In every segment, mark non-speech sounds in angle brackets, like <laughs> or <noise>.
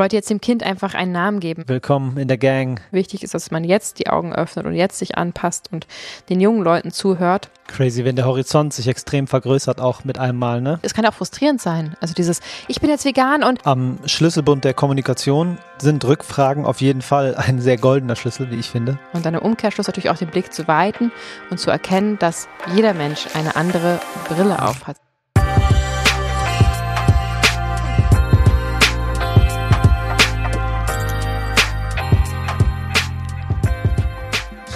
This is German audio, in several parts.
wollte jetzt dem Kind einfach einen Namen geben. Willkommen in der Gang. Wichtig ist, dass man jetzt die Augen öffnet und jetzt sich anpasst und den jungen Leuten zuhört. Crazy, wenn der Horizont sich extrem vergrößert, auch mit einem Mal, ne? Es kann auch frustrierend sein. Also dieses, ich bin jetzt vegan und. Am Schlüsselbund der Kommunikation sind Rückfragen auf jeden Fall ein sehr goldener Schlüssel, wie ich finde. Und dann im Umkehrschluss natürlich auch den Blick zu weiten und zu erkennen, dass jeder Mensch eine andere Brille aufhat.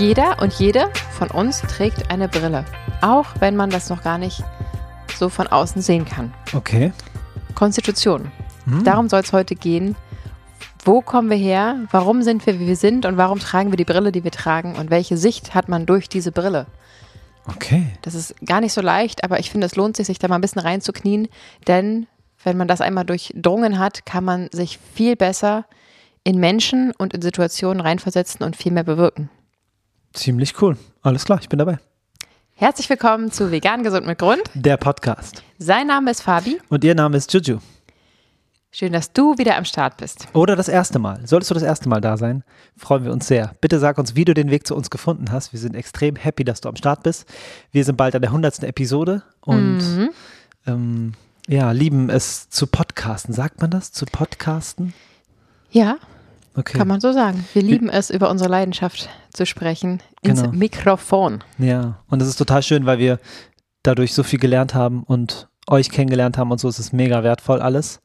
Jeder und jede von uns trägt eine Brille, auch wenn man das noch gar nicht so von außen sehen kann. Okay. Konstitution. Hm. Darum soll es heute gehen. Wo kommen wir her? Warum sind wir, wie wir sind? Und warum tragen wir die Brille, die wir tragen? Und welche Sicht hat man durch diese Brille? Okay. Das ist gar nicht so leicht, aber ich finde, es lohnt sich, sich da mal ein bisschen reinzuknien, denn wenn man das einmal durchdrungen hat, kann man sich viel besser in Menschen und in Situationen reinversetzen und viel mehr bewirken. Ziemlich cool. Alles klar, ich bin dabei. Herzlich willkommen zu Vegan Gesund mit Grund. Der Podcast. Sein Name ist Fabi. Und ihr Name ist Juju. Schön, dass du wieder am Start bist. Oder das erste Mal. Solltest du das erste Mal da sein, freuen wir uns sehr. Bitte sag uns, wie du den Weg zu uns gefunden hast. Wir sind extrem happy, dass du am Start bist. Wir sind bald an der 100. Episode und mhm. ähm, ja, lieben es zu podcasten. Sagt man das? Zu podcasten? Ja, Okay. Kann man so sagen. Wir lieben es, über unsere Leidenschaft zu sprechen, ins genau. Mikrofon. Ja, und das ist total schön, weil wir dadurch so viel gelernt haben und euch kennengelernt haben und so ist es mega wertvoll alles.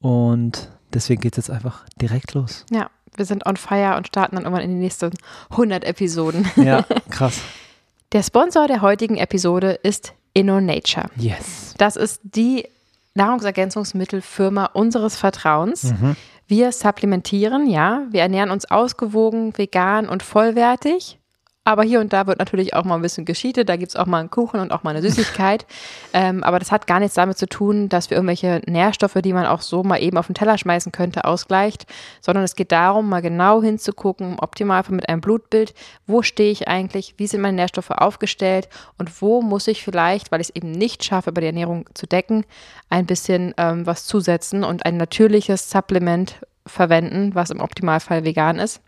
Und deswegen geht es jetzt einfach direkt los. Ja, wir sind on fire und starten dann irgendwann in die nächsten 100 Episoden. Ja, <laughs> krass. Der Sponsor der heutigen Episode ist InnoNature. Yes. Das ist die Nahrungsergänzungsmittelfirma unseres Vertrauens. Mhm. Wir supplementieren, ja. Wir ernähren uns ausgewogen, vegan und vollwertig. Aber hier und da wird natürlich auch mal ein bisschen gescheatet. Da gibt es auch mal einen Kuchen und auch mal eine Süßigkeit. <laughs> ähm, aber das hat gar nichts damit zu tun, dass wir irgendwelche Nährstoffe, die man auch so mal eben auf den Teller schmeißen könnte, ausgleicht. Sondern es geht darum, mal genau hinzugucken, im Optimalfall mit einem Blutbild, wo stehe ich eigentlich, wie sind meine Nährstoffe aufgestellt und wo muss ich vielleicht, weil ich es eben nicht schaffe, über die Ernährung zu decken, ein bisschen ähm, was zusetzen und ein natürliches Supplement verwenden, was im Optimalfall vegan ist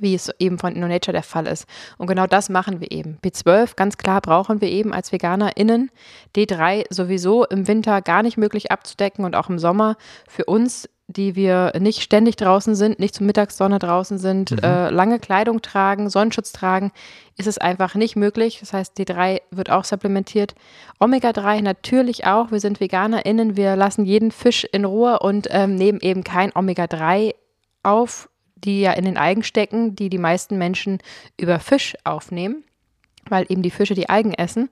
wie es eben von InnoNature der Fall ist. Und genau das machen wir eben. B12, ganz klar, brauchen wir eben als VeganerInnen. D3 sowieso im Winter gar nicht möglich abzudecken und auch im Sommer für uns, die wir nicht ständig draußen sind, nicht zur Mittagssonne draußen sind, mhm. äh, lange Kleidung tragen, Sonnenschutz tragen, ist es einfach nicht möglich. Das heißt, D3 wird auch supplementiert. Omega-3 natürlich auch. Wir sind VeganerInnen, wir lassen jeden Fisch in Ruhe und ähm, nehmen eben kein Omega-3 auf die ja in den Algen stecken, die die meisten Menschen über Fisch aufnehmen weil eben die Fische die Algen essen.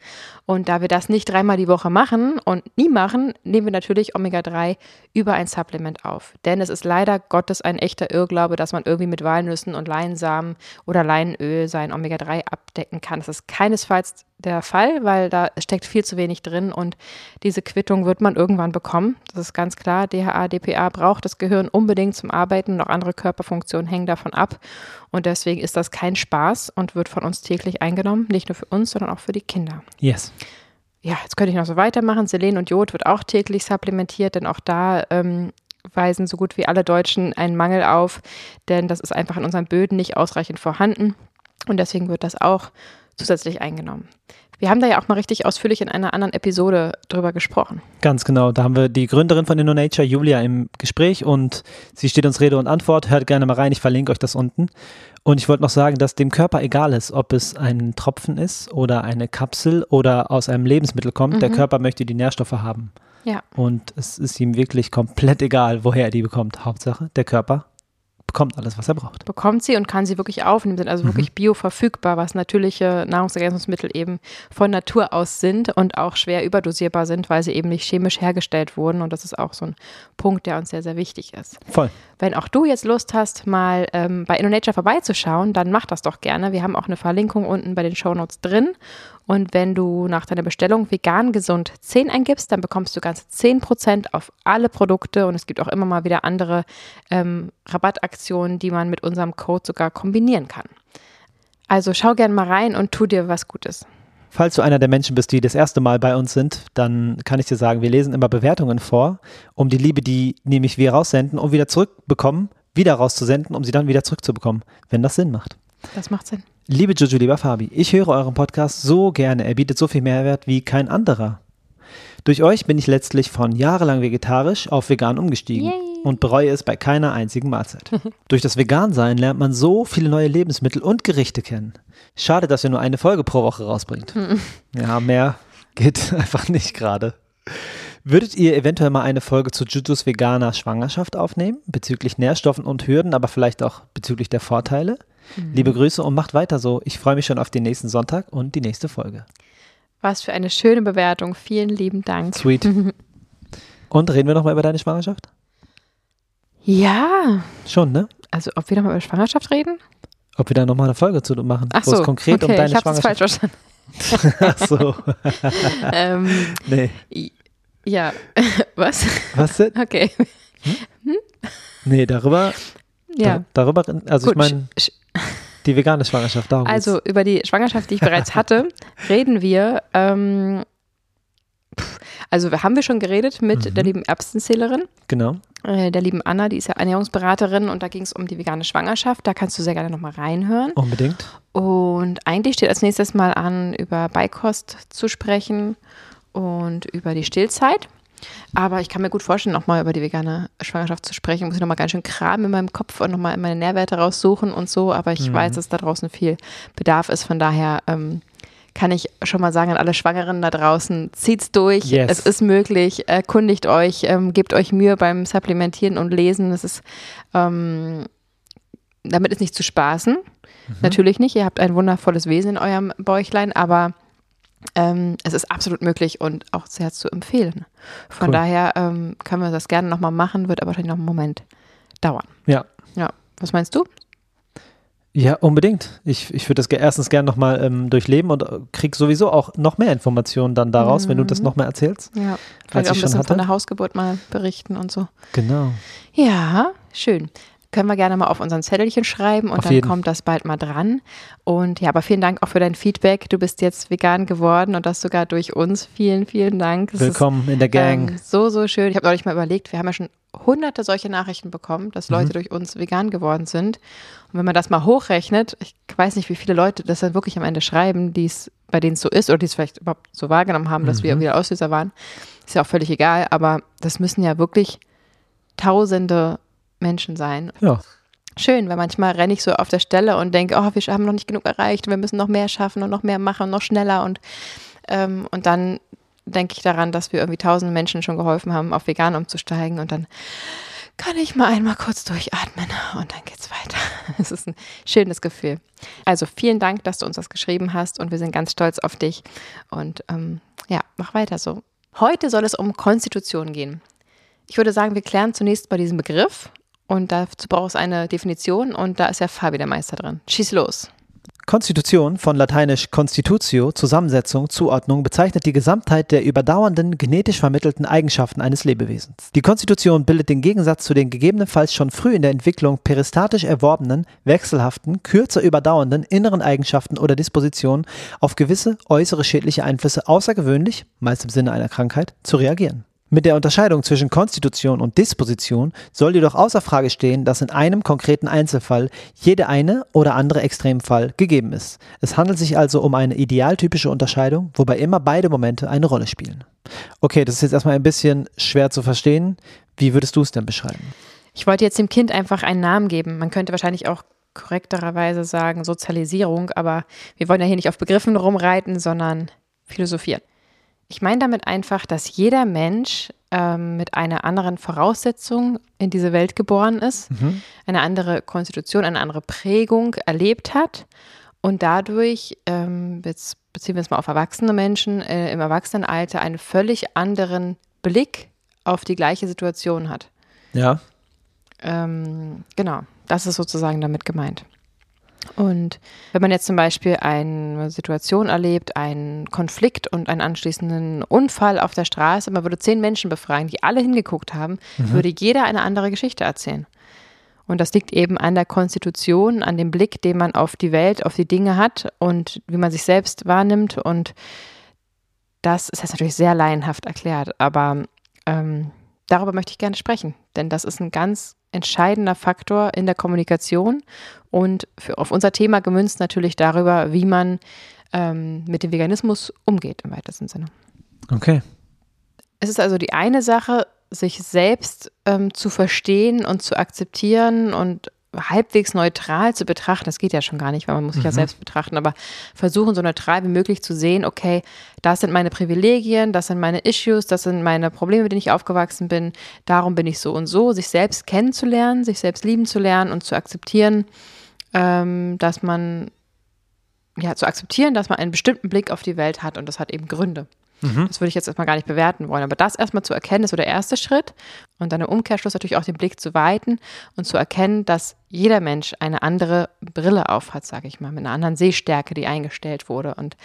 Und da wir das nicht dreimal die Woche machen und nie machen, nehmen wir natürlich Omega-3 über ein Supplement auf. Denn es ist leider Gottes ein echter Irrglaube, dass man irgendwie mit Walnüssen und Leinsamen oder Leinöl sein Omega-3 abdecken kann. Das ist keinesfalls der Fall, weil da steckt viel zu wenig drin und diese Quittung wird man irgendwann bekommen. Das ist ganz klar. DHA, DPA braucht das Gehirn unbedingt zum Arbeiten und auch andere Körperfunktionen hängen davon ab. Und deswegen ist das kein Spaß und wird von uns täglich eingenommen. Nicht nur für uns, sondern auch für die Kinder. Yes. Ja, jetzt könnte ich noch so weitermachen. Selen und Jod wird auch täglich supplementiert, denn auch da ähm, weisen so gut wie alle Deutschen einen Mangel auf, denn das ist einfach in unseren Böden nicht ausreichend vorhanden. Und deswegen wird das auch zusätzlich eingenommen. Wir haben da ja auch mal richtig ausführlich in einer anderen Episode drüber gesprochen. Ganz genau. Da haben wir die Gründerin von InnoNature, Julia, im Gespräch und sie steht uns Rede und Antwort. Hört gerne mal rein, ich verlinke euch das unten. Und ich wollte noch sagen, dass dem Körper egal ist, ob es ein Tropfen ist oder eine Kapsel oder aus einem Lebensmittel kommt. Mhm. Der Körper möchte die Nährstoffe haben. Ja. Und es ist ihm wirklich komplett egal, woher er die bekommt. Hauptsache, der Körper bekommt alles, was er braucht. Bekommt sie und kann sie wirklich aufnehmen, sind also mhm. wirklich bioverfügbar, was natürliche Nahrungsergänzungsmittel eben von Natur aus sind und auch schwer überdosierbar sind, weil sie eben nicht chemisch hergestellt wurden. Und das ist auch so ein Punkt, der uns sehr, sehr wichtig ist. Voll. Wenn auch du jetzt Lust hast, mal ähm, bei InnoNature vorbeizuschauen, dann mach das doch gerne. Wir haben auch eine Verlinkung unten bei den Shownotes drin. Und wenn du nach deiner Bestellung vegan gesund 10 eingibst, dann bekommst du ganze 10% auf alle Produkte. Und es gibt auch immer mal wieder andere ähm, Rabattaktionen, die man mit unserem Code sogar kombinieren kann. Also schau gerne mal rein und tu dir was Gutes. Falls du einer der Menschen bist, die das erste Mal bei uns sind, dann kann ich dir sagen, wir lesen immer Bewertungen vor, um die Liebe, die nämlich wir raussenden und wieder zurückbekommen, wieder rauszusenden, um sie dann wieder zurückzubekommen, wenn das Sinn macht. Das macht Sinn. Liebe Juju, lieber Fabi, ich höre euren Podcast so gerne. Er bietet so viel Mehrwert wie kein anderer. Durch euch bin ich letztlich von jahrelang vegetarisch auf vegan umgestiegen Yay. und bereue es bei keiner einzigen Mahlzeit. <laughs> Durch das Vegansein lernt man so viele neue Lebensmittel und Gerichte kennen. Schade, dass ihr nur eine Folge pro Woche rausbringt. ja, mehr geht <laughs> einfach nicht gerade. Würdet ihr eventuell mal eine Folge zu Jujus veganer Schwangerschaft aufnehmen, bezüglich Nährstoffen und Hürden, aber vielleicht auch bezüglich der Vorteile? Liebe Grüße und macht weiter so. Ich freue mich schon auf den nächsten Sonntag und die nächste Folge. Was für eine schöne Bewertung. Vielen lieben Dank. Sweet. <laughs> Und reden wir nochmal über deine Schwangerschaft? Ja, Schon, ne? also ob wir nochmal über Schwangerschaft reden? Ob wir da nochmal eine Folge zu machen, Ach wo so, es konkret okay, um deine ich habe es falsch Schwangerschaft verstanden. <laughs> Ach so. <laughs> ähm, Nee. ja, was? Was denn? Okay, Nee, darüber, ja. da, darüber, also ich Gut, meine, sch- die vegane Schwangerschaft, darum Also geht's. über die Schwangerschaft, die ich bereits <laughs> hatte, reden wir. Ähm, also haben wir schon geredet mit Mhm. der lieben Erbsenzählerin, Genau. äh, der lieben Anna, die ist ja Ernährungsberaterin und da ging es um die vegane Schwangerschaft. Da kannst du sehr gerne nochmal reinhören. Unbedingt. Und eigentlich steht als nächstes mal an, über Beikost zu sprechen und über die Stillzeit. Aber ich kann mir gut vorstellen, nochmal über die vegane Schwangerschaft zu sprechen. Muss ich nochmal ganz schön kramen in meinem Kopf und nochmal meine Nährwerte raussuchen und so. Aber ich Mhm. weiß, dass da draußen viel Bedarf ist. Von daher ähm, kann ich schon mal sagen an alle Schwangeren da draußen, zieht's durch. Yes. Es ist möglich. Erkundigt euch, ähm, gebt euch Mühe beim Supplementieren und Lesen. Es ist, ähm, damit ist nicht zu spaßen. Mhm. Natürlich nicht. Ihr habt ein wundervolles Wesen in eurem Bäuchlein, aber ähm, es ist absolut möglich und auch sehr zu empfehlen. Von Cool. daher ähm, können wir das gerne nochmal machen, wird aber wahrscheinlich noch einen Moment dauern. Ja. Ja. Was meinst du? Ja, unbedingt. Ich, ich würde das erstens gerne nochmal ähm, durchleben und äh, krieg sowieso auch noch mehr Informationen dann daraus, wenn du das noch mehr erzählst. Ja. Als Vielleicht auch ich ein schon bisschen hatte. von der Hausgeburt mal berichten und so. Genau. Ja, schön. Können wir gerne mal auf unseren Zettelchen schreiben und Auf dann jeden. kommt das bald mal dran. Und ja, aber vielen Dank auch für dein Feedback. Du bist jetzt vegan geworden und das sogar durch uns. Vielen, vielen Dank. Ist, Willkommen in der Gang. Ähm, so, so schön. Ich habe neulich mal überlegt, wir haben ja schon hunderte solche Nachrichten bekommen, dass Mhm. Leute durch uns vegan geworden sind. Und wenn man das mal hochrechnet, ich weiß nicht, wie viele Leute das dann wirklich am Ende schreiben, die es bei denen es so ist oder die es vielleicht überhaupt so wahrgenommen haben, dass Mhm. wir wieder Auslöser waren. Ist ja auch völlig egal, aber das müssen ja wirklich tausende Menschen sein. ja. Schön, weil manchmal renne ich so auf der Stelle und denke, oh, wir haben noch nicht genug erreicht, wir müssen noch mehr schaffen und noch mehr machen und noch schneller und, ähm, und dann denke ich daran, dass wir irgendwie tausende Menschen schon geholfen haben, auf vegan umzusteigen und dann kann ich mal einmal kurz durchatmen und dann geht's weiter. <laughs> Es ist ein schönes Gefühl. Also vielen Dank, dass du uns das geschrieben hast und wir sind ganz stolz auf dich und ähm, ja, mach weiter so. Heute soll es um Konstitution gehen. Ich würde sagen, wir klären zunächst mal diesen Begriff und dazu braucht es eine Definition und da ist ja Fabi der Meister drin. Schieß los. Konstitution von lateinisch constitutio, Zusammensetzung, Zuordnung, bezeichnet die Gesamtheit der überdauernden genetisch vermittelten Eigenschaften eines Lebewesens. Die Konstitution bildet den Gegensatz zu den gegebenenfalls schon früh in der Entwicklung peristatisch erworbenen, wechselhaften, kürzer überdauernden inneren Eigenschaften oder Dispositionen auf gewisse äußere schädliche Einflüsse außergewöhnlich, meist im Sinne einer Krankheit, zu reagieren. Mit der Unterscheidung zwischen Konstitution und Disposition soll jedoch außer Frage stehen, dass in einem konkreten Einzelfall jede eine oder andere Extremfall gegeben ist. Es handelt sich also um eine idealtypische Unterscheidung, wobei immer beide Momente eine Rolle spielen. Okay, das ist jetzt erstmal ein bisschen schwer zu verstehen. Wie würdest du es denn beschreiben? Ich wollte jetzt dem Kind einfach einen Namen geben. Man könnte wahrscheinlich auch korrekterweise sagen Sozialisierung, aber wir wollen ja hier nicht auf Begriffen rumreiten, sondern philosophieren. Ich meine damit einfach, dass jeder Mensch ähm, mit einer anderen Voraussetzung in diese Welt geboren ist, eine andere Konstitution, eine andere Prägung erlebt hat und dadurch, ähm, jetzt beziehen wir es mal auf erwachsene Menschen, äh, im Erwachsenenalter einen völlig anderen Blick auf die gleiche Situation hat. Ja. Ähm, genau, das ist sozusagen damit gemeint. Und wenn man jetzt zum Beispiel eine Situation erlebt, einen Konflikt und einen anschließenden Unfall auf der Straße, man würde zehn Menschen befragen, die alle hingeguckt haben, würde jeder eine andere Geschichte erzählen. Und das liegt eben an der Konstitution, an dem Blick, den man auf die Welt, auf die Dinge hat und wie man sich selbst wahrnimmt. Und das ist jetzt natürlich sehr laienhaft erklärt, aber ähm, darüber möchte ich gerne sprechen, denn das ist ein ganz entscheidender Faktor in der Kommunikation und für, auf unser Thema gemünzt natürlich darüber, wie man ähm, mit dem Veganismus umgeht im weitesten Sinne. Okay. Es ist also die eine Sache, sich selbst ähm, zu verstehen und zu akzeptieren und halbwegs neutral zu betrachten. Das geht ja schon gar nicht, weil man muss sich mhm. ja selbst betrachten, aber versuchen so neutral wie möglich zu sehen, okay, das sind meine Privilegien, das sind meine Issues, das sind meine Probleme, mit denen ich aufgewachsen bin, darum bin ich so und so, sich selbst kennenzulernen, sich selbst lieben zu lernen und zu akzeptieren, ähm, dass man ja, zu akzeptieren, dass man einen bestimmten Blick auf die Welt hat und das hat eben Gründe. Mhm. Das würde ich jetzt erstmal gar nicht bewerten wollen. Aber das erstmal zu erkennen, ist so der erste Schritt. Und dann im Umkehrschluss natürlich auch den Blick zu weiten und zu erkennen, dass jeder Mensch eine andere Brille aufhat, sage ich mal, mit einer anderen Sehstärke, die eingestellt wurde. Und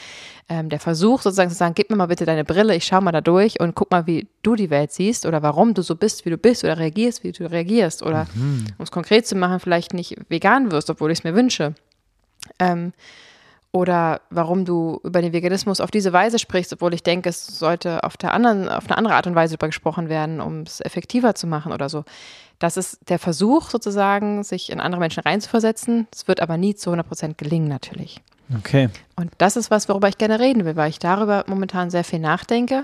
ähm, der Versuch sozusagen zu sagen, gib mir mal bitte deine Brille, ich schau mal da durch und guck mal, wie du die Welt siehst oder warum du so bist, wie du bist oder reagierst, wie du reagierst. Oder mhm. um es konkret zu machen, vielleicht nicht vegan wirst, obwohl ich es mir wünsche. Ähm, oder warum du über den Veganismus auf diese Weise sprichst, obwohl ich denke, es sollte auf der anderen, auf eine andere Art und Weise darüber gesprochen werden, um es effektiver zu machen oder so. Das ist der Versuch sozusagen, sich in andere Menschen reinzuversetzen. Es wird aber nie zu 100 Prozent gelingen natürlich. Okay. Und das ist was, worüber ich gerne reden will, weil ich darüber momentan sehr viel nachdenke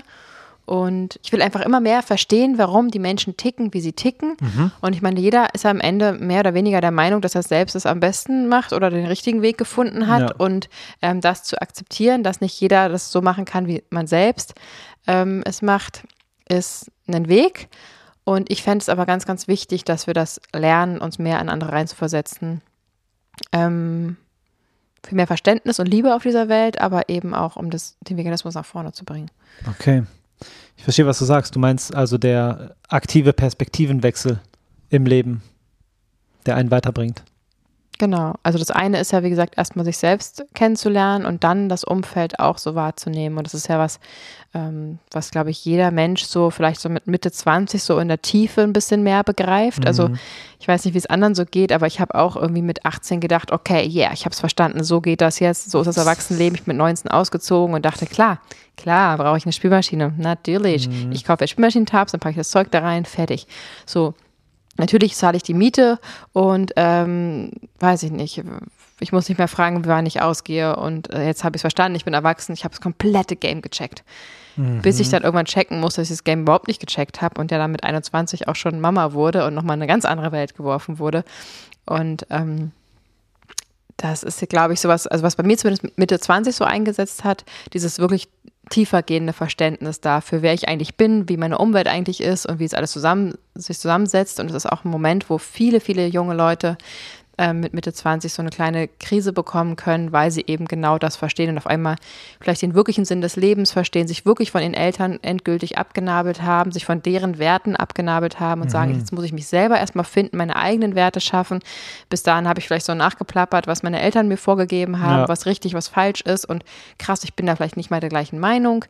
und ich will einfach immer mehr verstehen, warum die Menschen ticken, wie sie ticken. Mhm. Und ich meine, jeder ist am Ende mehr oder weniger der Meinung, dass er selbst es am besten macht oder den richtigen Weg gefunden hat. Ja. Und ähm, das zu akzeptieren, dass nicht jeder das so machen kann, wie man selbst ähm, es macht, ist ein Weg. Und ich fände es aber ganz, ganz wichtig, dass wir das lernen, uns mehr an andere reinzuversetzen. Ähm, für mehr Verständnis und Liebe auf dieser Welt, aber eben auch, um das, den Veganismus nach vorne zu bringen. Okay. Ich verstehe, was du sagst. Du meinst also der aktive Perspektivenwechsel im Leben, der einen weiterbringt. Genau. Also das eine ist ja, wie gesagt, erstmal sich selbst kennenzulernen und dann das Umfeld auch so wahrzunehmen. Und das ist ja was, ähm, was, glaube ich, jeder Mensch so vielleicht so mit Mitte 20 so in der Tiefe ein bisschen mehr begreift. Also mhm. Also ich weiß nicht, wie es anderen so geht, aber ich habe auch irgendwie mit 18 gedacht, okay, yeah, ich habe es verstanden, so geht das jetzt, so ist das Erwachsenenleben. Ich bin mit 19 ausgezogen und dachte, klar, klar, brauche ich eine Spülmaschine. Natürlich. Mhm. Ich kaufe jetzt Spülmaschinentabs, dann packe ich das Zeug da rein, fertig. So, Natürlich zahle ich die Miete und ähm, weiß ich nicht, ich muss nicht mehr fragen, wann ich ausgehe. Und äh, jetzt habe ich es verstanden, ich bin erwachsen, ich habe das komplette Game gecheckt. Mhm. Bis ich dann irgendwann checken musste, dass ich das Game überhaupt nicht gecheckt habe und der dann mit 21 auch schon Mama wurde und nochmal in eine ganz andere Welt geworfen wurde. Und ähm, das ist, glaube ich, sowas, also was bei mir zumindest Mitte 20 so eingesetzt hat, dieses wirklich tiefergehende Verständnis dafür, wer ich eigentlich bin, wie meine Umwelt eigentlich ist und wie es alles zusammen, sich zusammensetzt. Und es ist auch ein Moment, wo viele, viele junge Leute äh, mit Mitte 20 so eine kleine Krise bekommen können, weil sie eben genau das verstehen und auf einmal vielleicht den wirklichen Sinn des Lebens verstehen, sich wirklich von ihren Eltern endgültig abgenabelt haben, sich von deren Werten abgenabelt haben und mhm. sagen, jetzt muss ich mich selber erstmal finden, meine eigenen Werte schaffen. Bis dahin habe ich vielleicht so nachgeplappert, was meine Eltern mir vorgegeben haben, ja. was richtig, was falsch ist und krass, ich bin da vielleicht nicht mal der gleichen Meinung.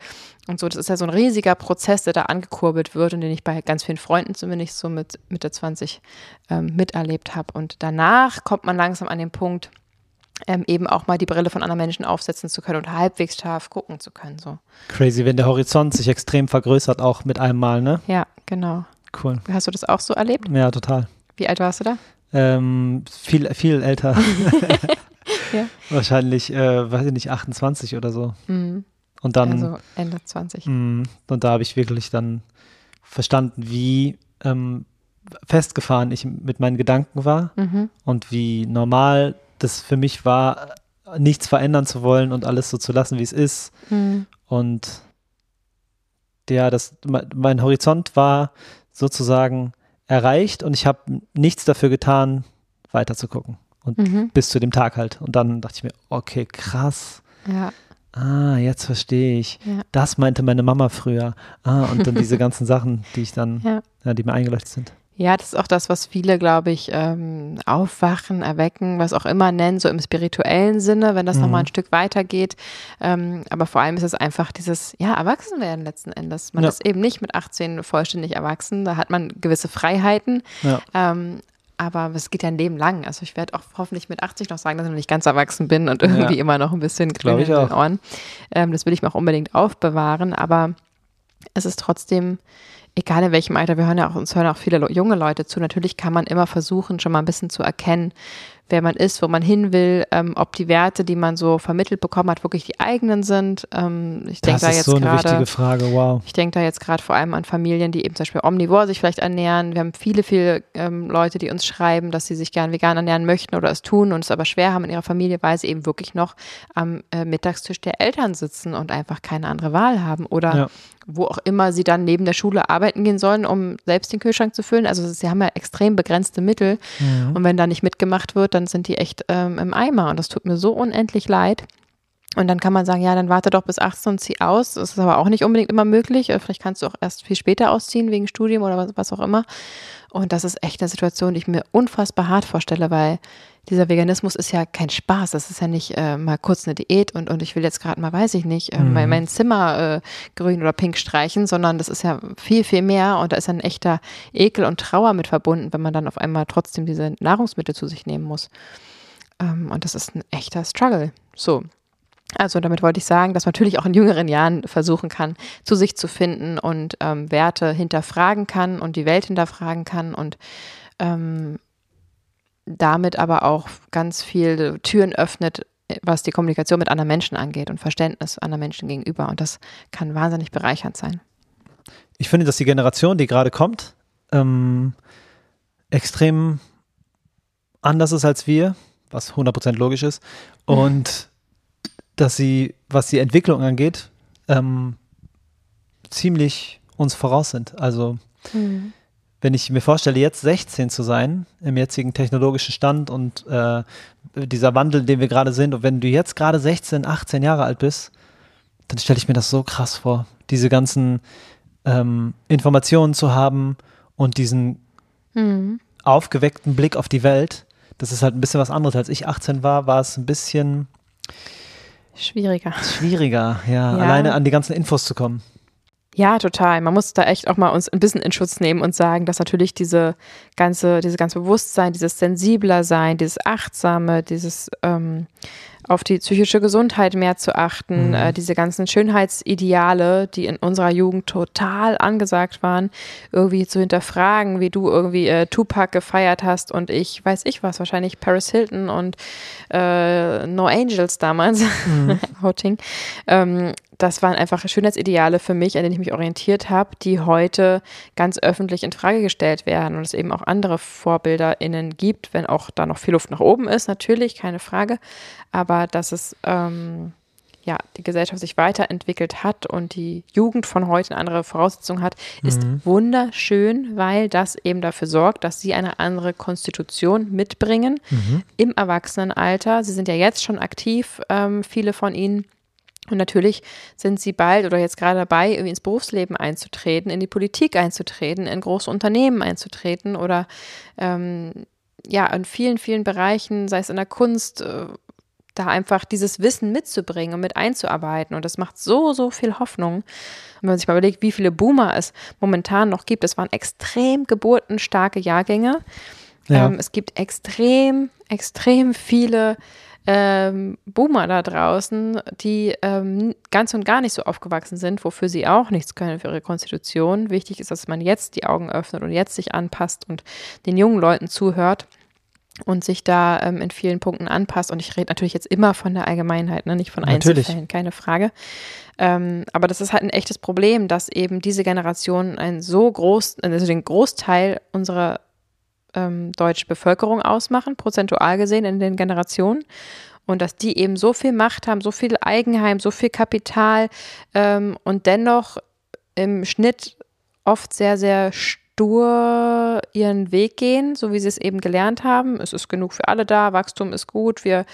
Und so, das ist ja so ein riesiger Prozess, der da angekurbelt wird und den ich bei ganz vielen Freunden zumindest so mit Mitte 20 ähm, miterlebt habe. Und danach kommt man langsam an den Punkt, ähm, eben auch mal die Brille von anderen Menschen aufsetzen zu können und halbwegs scharf gucken zu können. So. Crazy, wenn der Horizont sich extrem vergrößert, auch mit einem Mal, ne? Ja, genau. Cool. Hast du das auch so erlebt? Ja, total. Wie alt warst du da? Ähm, viel, viel älter. <laughs> <laughs> ja. Wahrscheinlich, äh, weiß ich nicht, 28 oder so. Mhm. Und dann. Also Ende 20. Mh, und da habe ich wirklich dann verstanden, wie ähm, festgefahren ich mit meinen Gedanken war mhm. und wie normal das für mich war, nichts verändern zu wollen und alles so zu lassen, wie es ist. Mhm. Und ja, das, mein Horizont war sozusagen erreicht und ich habe nichts dafür getan, weiter zu gucken. Und mhm. bis zu dem Tag halt. Und dann dachte ich mir, okay, krass. Ja. Ah, jetzt verstehe ich. Ja. Das meinte meine Mama früher. Ah, und dann diese <laughs> ganzen Sachen, die ich dann, ja. Ja, die mir eingeleuchtet sind. Ja, das ist auch das, was viele, glaube ich, ähm, aufwachen, erwecken, was auch immer nennen, so im spirituellen Sinne, wenn das mhm. nochmal ein Stück weitergeht. Ähm, aber vor allem ist es einfach dieses, ja, Erwachsenwerden letzten Endes. Man ist eben nicht mit 18 vollständig erwachsen, da hat man gewisse Freiheiten. Ähm, aber es geht ja ein Leben lang. Also ich werde auch hoffentlich mit 80 noch sagen, dass ich noch nicht ganz erwachsen bin und irgendwie ja. immer noch ein bisschen grün in den Ohren. Ähm, das will ich mir auch unbedingt aufbewahren, aber es ist trotzdem egal in welchem Alter, wir hören ja auch, uns hören auch viele junge Leute zu. Natürlich kann man immer versuchen, schon mal ein bisschen zu erkennen, wer man ist, wo man hin will, ähm, ob die Werte, die man so vermittelt bekommen hat, wirklich die eigenen sind. Ähm, ich denke da jetzt so eine wichtige Frage, wow. Ich denke da jetzt gerade vor allem an Familien, die eben zum Beispiel omnivor sich vielleicht ernähren. Wir haben viele, viele ähm, Leute, die uns schreiben, dass sie sich gern vegan ernähren möchten oder es tun und es aber schwer haben in ihrer Familie, weil sie eben wirklich noch am äh, Mittagstisch der Eltern sitzen und einfach keine andere Wahl haben oder ja. wo auch immer sie dann neben der Schule arbeiten gehen sollen, um selbst den Kühlschrank zu füllen. Also sie haben ja extrem begrenzte Mittel mhm. und wenn da nicht mitgemacht wird, dann sind die echt ähm, im Eimer und das tut mir so unendlich leid. Und dann kann man sagen, ja, dann warte doch bis 18 und zieh aus. Das ist aber auch nicht unbedingt immer möglich. Äh, vielleicht kannst du auch erst viel später ausziehen, wegen Studium oder was, auch immer. Und das ist echt eine Situation, die ich mir unfassbar hart vorstelle, weil dieser Veganismus ist ja kein Spaß. Das ist ja nicht äh, mal kurz eine Diät und, und ich will jetzt gerade mal, weiß ich nicht, äh, mhm. mein, mein Zimmer äh, grün oder pink streichen, sondern das ist ja viel, viel mehr und da ist ein echter Ekel und Trauer mit verbunden, wenn man dann auf einmal trotzdem diese Nahrungsmittel zu sich nehmen muss. Ähm, und das ist ein echter Struggle. So. Also damit wollte ich sagen, dass man natürlich auch in jüngeren Jahren versuchen kann, zu sich zu finden und ähm, Werte hinterfragen kann und die Welt hinterfragen kann und ähm, damit aber auch ganz viele Türen öffnet, was die Kommunikation mit anderen Menschen angeht und Verständnis anderen Menschen gegenüber. Und das kann wahnsinnig bereichernd sein. Ich finde, dass die Generation, die gerade kommt, ähm, extrem anders ist als wir, was 100% logisch ist. Und dass sie, was die Entwicklung angeht, ähm, ziemlich uns voraus sind. Also mhm wenn ich mir vorstelle, jetzt 16 zu sein, im jetzigen technologischen Stand und äh, dieser Wandel, den wir gerade sind, und wenn du jetzt gerade 16, 18 Jahre alt bist, dann stelle ich mir das so krass vor, diese ganzen ähm, Informationen zu haben und diesen mhm. aufgeweckten Blick auf die Welt. Das ist halt ein bisschen was anderes. Als ich 18 war, war es ein bisschen schwieriger. Schwieriger, ja, ja. alleine an die ganzen Infos zu kommen. Ja, total. Man muss da echt auch mal uns ein bisschen in Schutz nehmen und sagen, dass natürlich diese ganze, diese ganze Bewusstsein, dieses sensibler sein, dieses achtsame, dieses ähm, auf die psychische Gesundheit mehr zu achten, mhm. äh, diese ganzen Schönheitsideale, die in unserer Jugend total angesagt waren, irgendwie zu hinterfragen, wie du irgendwie äh, Tupac gefeiert hast und ich weiß ich was, wahrscheinlich Paris Hilton und äh, No Angels damals, mhm. <laughs> Outing. Ähm, das waren einfach Schönheitsideale für mich, an denen ich mich orientiert habe, die heute ganz öffentlich in Frage gestellt werden und es eben auch andere VorbilderInnen gibt, wenn auch da noch viel Luft nach oben ist, natürlich, keine Frage. Aber dass es ähm, ja, die Gesellschaft sich weiterentwickelt hat und die Jugend von heute eine andere Voraussetzung hat, ist mhm. wunderschön, weil das eben dafür sorgt, dass sie eine andere Konstitution mitbringen mhm. im Erwachsenenalter. Sie sind ja jetzt schon aktiv, ähm, viele von ihnen. Und natürlich sind sie bald oder jetzt gerade dabei, irgendwie ins Berufsleben einzutreten, in die Politik einzutreten, in große Unternehmen einzutreten oder ähm, ja, in vielen, vielen Bereichen, sei es in der Kunst, äh, da einfach dieses Wissen mitzubringen und mit einzuarbeiten. Und das macht so, so viel Hoffnung. Und wenn man sich mal überlegt, wie viele Boomer es momentan noch gibt, es waren extrem geburtenstarke Jahrgänge. Ja. Ähm, es gibt extrem, extrem viele ähm, Boomer da draußen, die ähm, ganz und gar nicht so aufgewachsen sind, wofür sie auch nichts können für ihre Konstitution. Wichtig ist, dass man jetzt die Augen öffnet und jetzt sich anpasst und den jungen Leuten zuhört und sich da ähm, in vielen Punkten anpasst. Und ich rede natürlich jetzt immer von der Allgemeinheit, ne? nicht von natürlich. Einzelfällen, keine Frage. Ähm, aber das ist halt ein echtes Problem, dass eben diese Generation einen so groß, also den Großteil unserer ähm, deutsche Bevölkerung ausmachen, prozentual gesehen in den Generationen. Und dass die eben so viel Macht haben, so viel Eigenheim, so viel Kapital ähm, und dennoch im Schnitt oft sehr, sehr stur ihren Weg gehen, so wie sie es eben gelernt haben. Es ist genug für alle da, Wachstum ist gut, wir,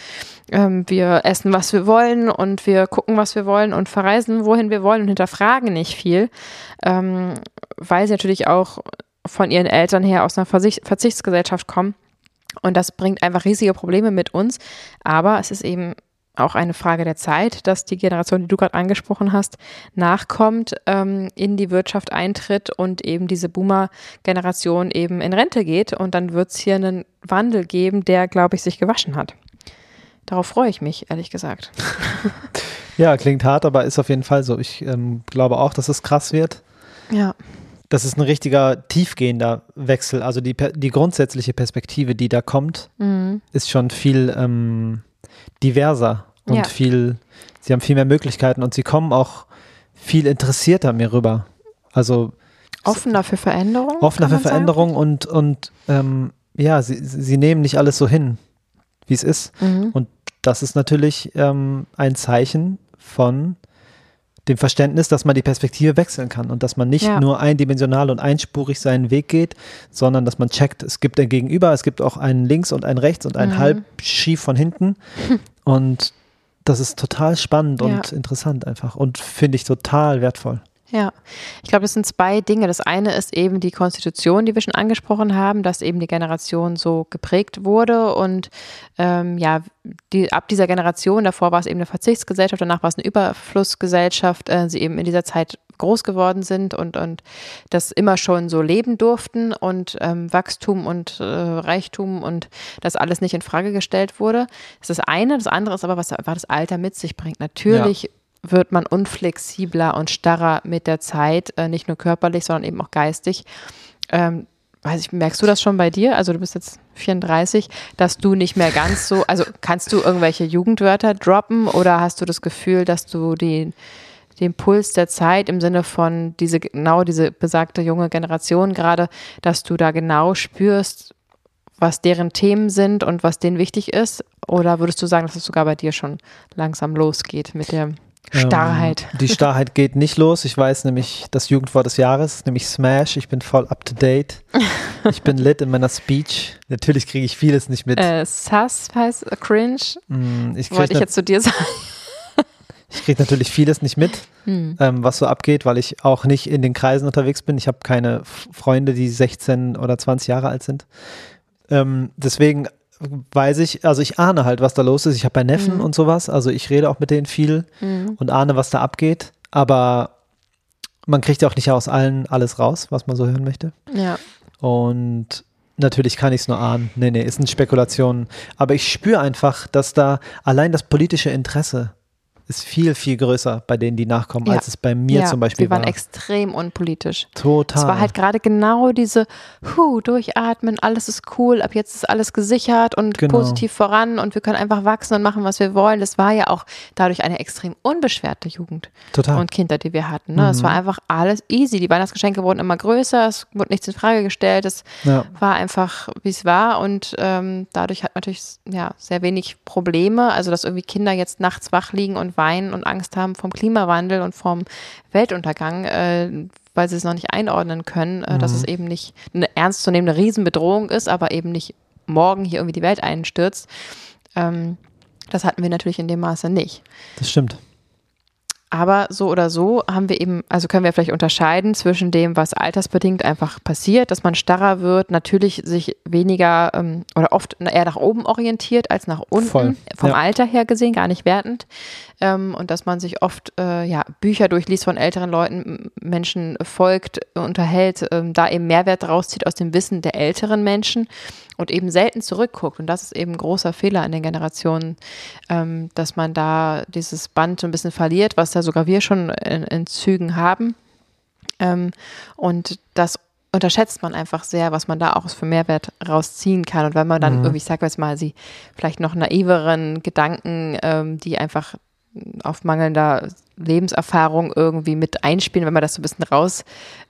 ähm, wir essen, was wir wollen und wir gucken, was wir wollen und verreisen, wohin wir wollen und hinterfragen nicht viel, ähm, weil sie natürlich auch von ihren Eltern her aus einer Verzichtsgesellschaft kommen. Und das bringt einfach riesige Probleme mit uns. Aber es ist eben auch eine Frage der Zeit, dass die Generation, die du gerade angesprochen hast, nachkommt, ähm, in die Wirtschaft eintritt und eben diese Boomer-Generation eben in Rente geht. Und dann wird es hier einen Wandel geben, der, glaube ich, sich gewaschen hat. Darauf freue ich mich, ehrlich gesagt. <laughs> ja, klingt hart, aber ist auf jeden Fall so. Ich ähm, glaube auch, dass es krass wird. Ja. Das ist ein richtiger tiefgehender Wechsel. Also die, die grundsätzliche Perspektive, die da kommt, mhm. ist schon viel ähm, diverser und ja. viel, sie haben viel mehr Möglichkeiten und sie kommen auch viel interessierter mir rüber. Also offener für Veränderung. Offener für Veränderung und, und ähm, ja, sie, sie nehmen nicht alles so hin, wie es ist. Mhm. Und das ist natürlich ähm, ein Zeichen von dem Verständnis, dass man die Perspektive wechseln kann und dass man nicht ja. nur eindimensional und einspurig seinen Weg geht, sondern dass man checkt, es gibt ein Gegenüber, es gibt auch einen links und einen rechts und einen mhm. halb schief von hinten. <laughs> und das ist total spannend ja. und interessant einfach und finde ich total wertvoll. Ja, ich glaube, es sind zwei Dinge. Das eine ist eben die Konstitution, die wir schon angesprochen haben, dass eben die Generation so geprägt wurde und ähm, ja, die, ab dieser Generation, davor war es eben eine Verzichtsgesellschaft, danach war es eine Überflussgesellschaft, äh, sie eben in dieser Zeit groß geworden sind und, und das immer schon so leben durften und ähm, Wachstum und äh, Reichtum und das alles nicht in Frage gestellt wurde. Das ist das eine. Das andere ist aber, was einfach das Alter mit sich bringt. Natürlich ja wird man unflexibler und starrer mit der Zeit, äh, nicht nur körperlich, sondern eben auch geistig. Ähm, weiß ich, merkst du das schon bei dir? Also du bist jetzt 34, dass du nicht mehr ganz so, also kannst du irgendwelche Jugendwörter droppen oder hast du das Gefühl, dass du die, den Puls der Zeit im Sinne von diese genau diese besagte junge Generation gerade, dass du da genau spürst, was deren Themen sind und was denen wichtig ist? Oder würdest du sagen, dass es sogar bei dir schon langsam losgeht mit der Starrheit. Ähm, die Starrheit geht nicht los. Ich weiß nämlich das Jugendwort des Jahres, nämlich Smash. Ich bin voll up to date. Ich bin lit in meiner Speech. Natürlich kriege ich vieles nicht mit. Äh, Sass heißt cringe. Mm, ich Wollte ich jetzt zu dir sagen. Ich kriege natürlich vieles nicht mit, hm. ähm, was so abgeht, weil ich auch nicht in den Kreisen unterwegs bin. Ich habe keine Freunde, die 16 oder 20 Jahre alt sind. Ähm, deswegen weiß ich, also ich ahne halt, was da los ist. Ich habe bei Neffen mhm. und sowas, also ich rede auch mit denen viel mhm. und ahne, was da abgeht. Aber man kriegt ja auch nicht aus allen alles raus, was man so hören möchte. Ja. Und natürlich kann ich es nur ahnen. Nee, nee, ist eine Spekulation. Aber ich spüre einfach, dass da allein das politische Interesse ist viel, viel größer bei denen, die nachkommen, ja. als es bei mir ja, zum Beispiel war. Die waren extrem unpolitisch. Total. Es war halt gerade genau diese, hu, durchatmen, alles ist cool, ab jetzt ist alles gesichert und genau. positiv voran und wir können einfach wachsen und machen, was wir wollen. Das war ja auch dadurch eine extrem unbeschwerte Jugend Total. und Kinder, die wir hatten. Ne? Mhm. Es war einfach alles easy. Die Weihnachtsgeschenke wurden immer größer, es wurde nichts in Frage gestellt. Es ja. war einfach, wie es war und ähm, dadurch hat man natürlich ja, sehr wenig Probleme. Also, dass irgendwie Kinder jetzt nachts wach liegen und weinen und Angst haben vom Klimawandel und vom Weltuntergang, äh, weil sie es noch nicht einordnen können, äh, mhm. dass es eben nicht eine ernstzunehmende Riesenbedrohung ist, aber eben nicht morgen hier irgendwie die Welt einstürzt. Ähm, das hatten wir natürlich in dem Maße nicht. Das stimmt. Aber so oder so haben wir eben, also können wir vielleicht unterscheiden zwischen dem, was altersbedingt einfach passiert, dass man starrer wird, natürlich sich weniger ähm, oder oft eher nach oben orientiert als nach unten, Voll. vom ja. Alter her gesehen, gar nicht wertend. Ähm, und dass man sich oft äh, ja, Bücher durchliest von älteren Leuten, Menschen folgt, unterhält, ähm, da eben Mehrwert rauszieht aus dem Wissen der älteren Menschen und eben selten zurückguckt. Und das ist eben ein großer Fehler in den Generationen, ähm, dass man da dieses Band ein bisschen verliert, was da sogar wir schon in, in Zügen haben. Ähm, und das unterschätzt man einfach sehr, was man da auch für Mehrwert rausziehen kann. Und wenn man dann mhm. irgendwie, ich sag jetzt mal, sie vielleicht noch naiveren Gedanken, ähm, die einfach auf mangelnder Lebenserfahrung irgendwie mit einspielen, wenn man das so ein bisschen raus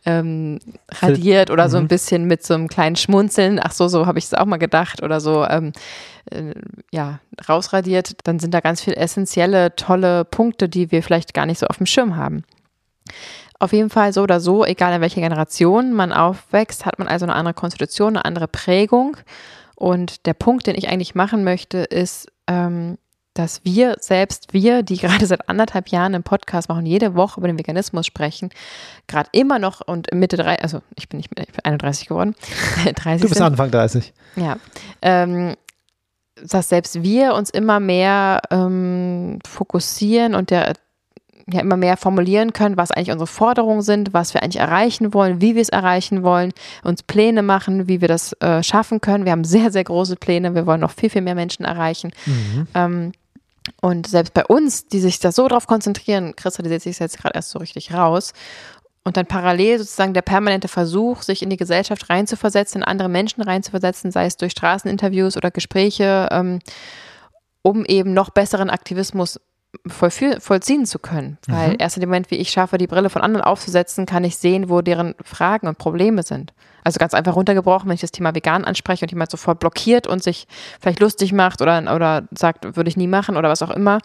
ähm, radiert oder so ein mhm. bisschen mit so einem kleinen Schmunzeln, ach so, so habe ich es auch mal gedacht oder so, ähm, äh, ja, rausradiert, dann sind da ganz viele essentielle, tolle Punkte, die wir vielleicht gar nicht so auf dem Schirm haben. Auf jeden Fall so oder so, egal in welcher Generation man aufwächst, hat man also eine andere Konstitution, eine andere Prägung. Und der Punkt, den ich eigentlich machen möchte, ist, ähm, dass wir selbst, wir, die gerade seit anderthalb Jahren einen Podcast machen, jede Woche über den Veganismus sprechen, gerade immer noch und Mitte drei, also ich bin nicht ich bin 31 geworden, <laughs> 30 du bist sind. Anfang 30. Ja. Ähm, dass selbst wir uns immer mehr ähm, fokussieren und der ja immer mehr formulieren können, was eigentlich unsere Forderungen sind, was wir eigentlich erreichen wollen, wie wir es erreichen wollen, uns Pläne machen, wie wir das äh, schaffen können. Wir haben sehr, sehr große Pläne. Wir wollen noch viel, viel mehr Menschen erreichen. Mhm. Ähm, und selbst bei uns, die sich da so drauf konzentrieren, kristallisiert sich jetzt gerade erst so richtig raus. Und dann parallel sozusagen der permanente Versuch, sich in die Gesellschaft reinzuversetzen, in andere Menschen reinzuversetzen, sei es durch Straßeninterviews oder Gespräche, ähm, um eben noch besseren Aktivismus vollziehen zu können. Weil mhm. erst in dem Moment, wie ich schaffe, die Brille von anderen aufzusetzen, kann ich sehen, wo deren Fragen und Probleme sind. Also ganz einfach runtergebrochen, wenn ich das Thema vegan anspreche und jemand sofort blockiert und sich vielleicht lustig macht oder, oder sagt, würde ich nie machen oder was auch immer,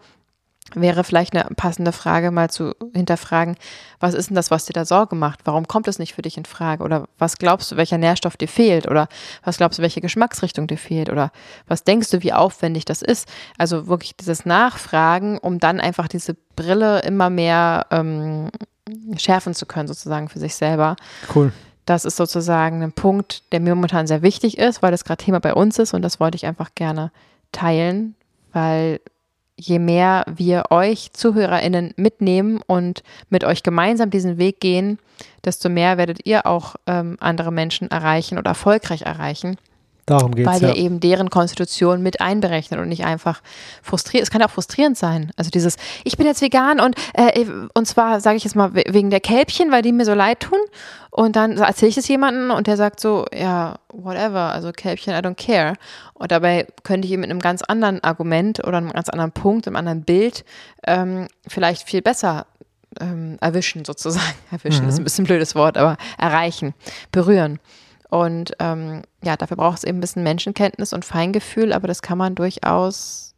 wäre vielleicht eine passende Frage mal zu hinterfragen, was ist denn das, was dir da Sorge macht? Warum kommt es nicht für dich in Frage? Oder was glaubst du, welcher Nährstoff dir fehlt? Oder was glaubst du, welche Geschmacksrichtung dir fehlt? Oder was denkst du, wie aufwendig das ist? Also wirklich dieses Nachfragen, um dann einfach diese Brille immer mehr ähm, schärfen zu können, sozusagen für sich selber. Cool. Das ist sozusagen ein Punkt, der mir momentan sehr wichtig ist, weil das gerade Thema bei uns ist und das wollte ich einfach gerne teilen, weil je mehr wir euch ZuhörerInnen mitnehmen und mit euch gemeinsam diesen Weg gehen, desto mehr werdet ihr auch ähm, andere Menschen erreichen oder erfolgreich erreichen. Darum geht's, Weil ihr ja. eben deren Konstitution mit einberechnet und nicht einfach frustriert. Es kann ja auch frustrierend sein. Also dieses, ich bin jetzt vegan und, äh, und zwar sage ich jetzt mal wegen der Kälbchen, weil die mir so leid tun. Und dann erzähle ich es jemandem und der sagt so, ja, whatever, also Kälbchen, I don't care. Und dabei könnte ich ihm mit einem ganz anderen Argument oder einem ganz anderen Punkt, einem anderen Bild ähm, vielleicht viel besser ähm, erwischen sozusagen. <laughs> Erwischen mhm. ist ein bisschen ein blödes Wort, aber erreichen, berühren. Und ähm, ja, dafür braucht es eben ein bisschen Menschenkenntnis und Feingefühl, aber das kann man durchaus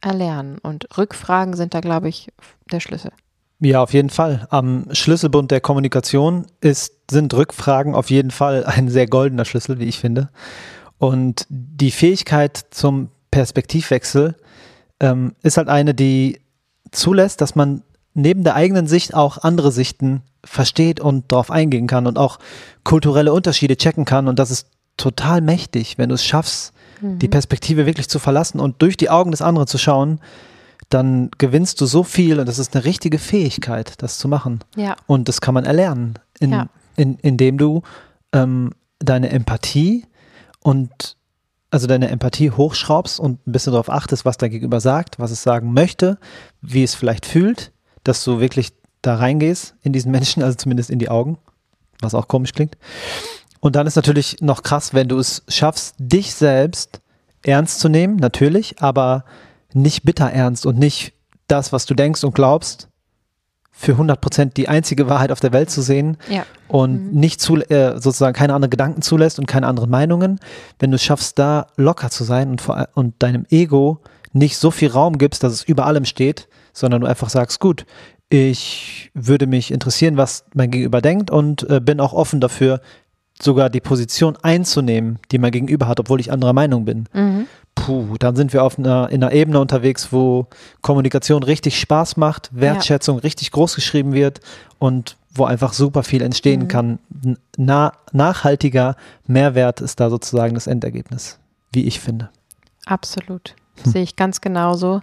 erlernen. Und Rückfragen sind da, glaube ich, der Schlüssel. Ja, auf jeden Fall. Am Schlüsselbund der Kommunikation ist, sind Rückfragen auf jeden Fall ein sehr goldener Schlüssel, wie ich finde. Und die Fähigkeit zum Perspektivwechsel ähm, ist halt eine, die zulässt, dass man neben der eigenen Sicht auch andere Sichten versteht und darauf eingehen kann und auch kulturelle Unterschiede checken kann. Und das ist total mächtig, wenn du es schaffst, mhm. die Perspektive wirklich zu verlassen und durch die Augen des anderen zu schauen, dann gewinnst du so viel und das ist eine richtige Fähigkeit, das zu machen. Ja. Und das kann man erlernen, in, ja. in, indem du ähm, deine Empathie und also deine Empathie hochschraubst und ein bisschen darauf achtest, was dein Gegenüber sagt, was es sagen möchte, wie es vielleicht fühlt, dass du wirklich da reingehst in diesen Menschen, also zumindest in die Augen, was auch komisch klingt. Und dann ist natürlich noch krass, wenn du es schaffst, dich selbst ernst zu nehmen, natürlich, aber nicht bitter ernst und nicht das, was du denkst und glaubst, für 100 Prozent die einzige Wahrheit auf der Welt zu sehen ja. und mhm. nicht zu, äh, sozusagen keine anderen Gedanken zulässt und keine anderen Meinungen. Wenn du es schaffst, da locker zu sein und, vor, und deinem Ego nicht so viel Raum gibst, dass es über allem steht, sondern du einfach sagst, gut, ich würde mich interessieren, was mein Gegenüber denkt und äh, bin auch offen dafür, sogar die Position einzunehmen, die mein Gegenüber hat, obwohl ich anderer Meinung bin. Mhm. Puh, dann sind wir auf einer, in einer Ebene unterwegs, wo Kommunikation richtig Spaß macht, Wertschätzung ja. richtig groß geschrieben wird und wo einfach super viel entstehen mhm. kann. Na, nachhaltiger Mehrwert ist da sozusagen das Endergebnis, wie ich finde. Absolut. Hm. Sehe ich ganz genauso.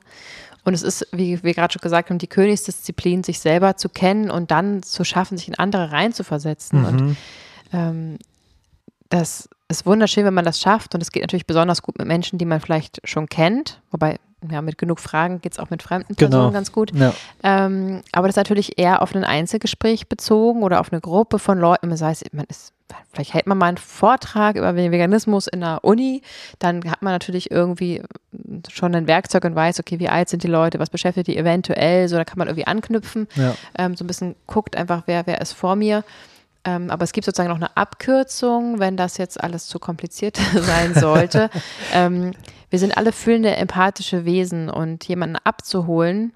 Und es ist, wie wir gerade schon gesagt haben, die Königsdisziplin, sich selber zu kennen und dann zu schaffen, sich in andere reinzuversetzen. Mhm. Und ähm, das ist wunderschön, wenn man das schafft. Und es geht natürlich besonders gut mit Menschen, die man vielleicht schon kennt. Wobei, ja, mit genug Fragen geht es auch mit fremden Personen genau. ganz gut. Ja. Ähm, aber das ist natürlich eher auf ein Einzelgespräch bezogen oder auf eine Gruppe von Leuten. Das heißt, man ist vielleicht hält man mal einen Vortrag über Veganismus in der Uni, dann hat man natürlich irgendwie schon ein Werkzeug und weiß, okay, wie alt sind die Leute, was beschäftigt die eventuell, so da kann man irgendwie anknüpfen, ja. ähm, so ein bisschen guckt einfach, wer, wer ist vor mir. Ähm, aber es gibt sozusagen noch eine Abkürzung, wenn das jetzt alles zu kompliziert <laughs> sein sollte. ähm, wir sind alle fühlende, empathische Wesen und jemanden abzuholen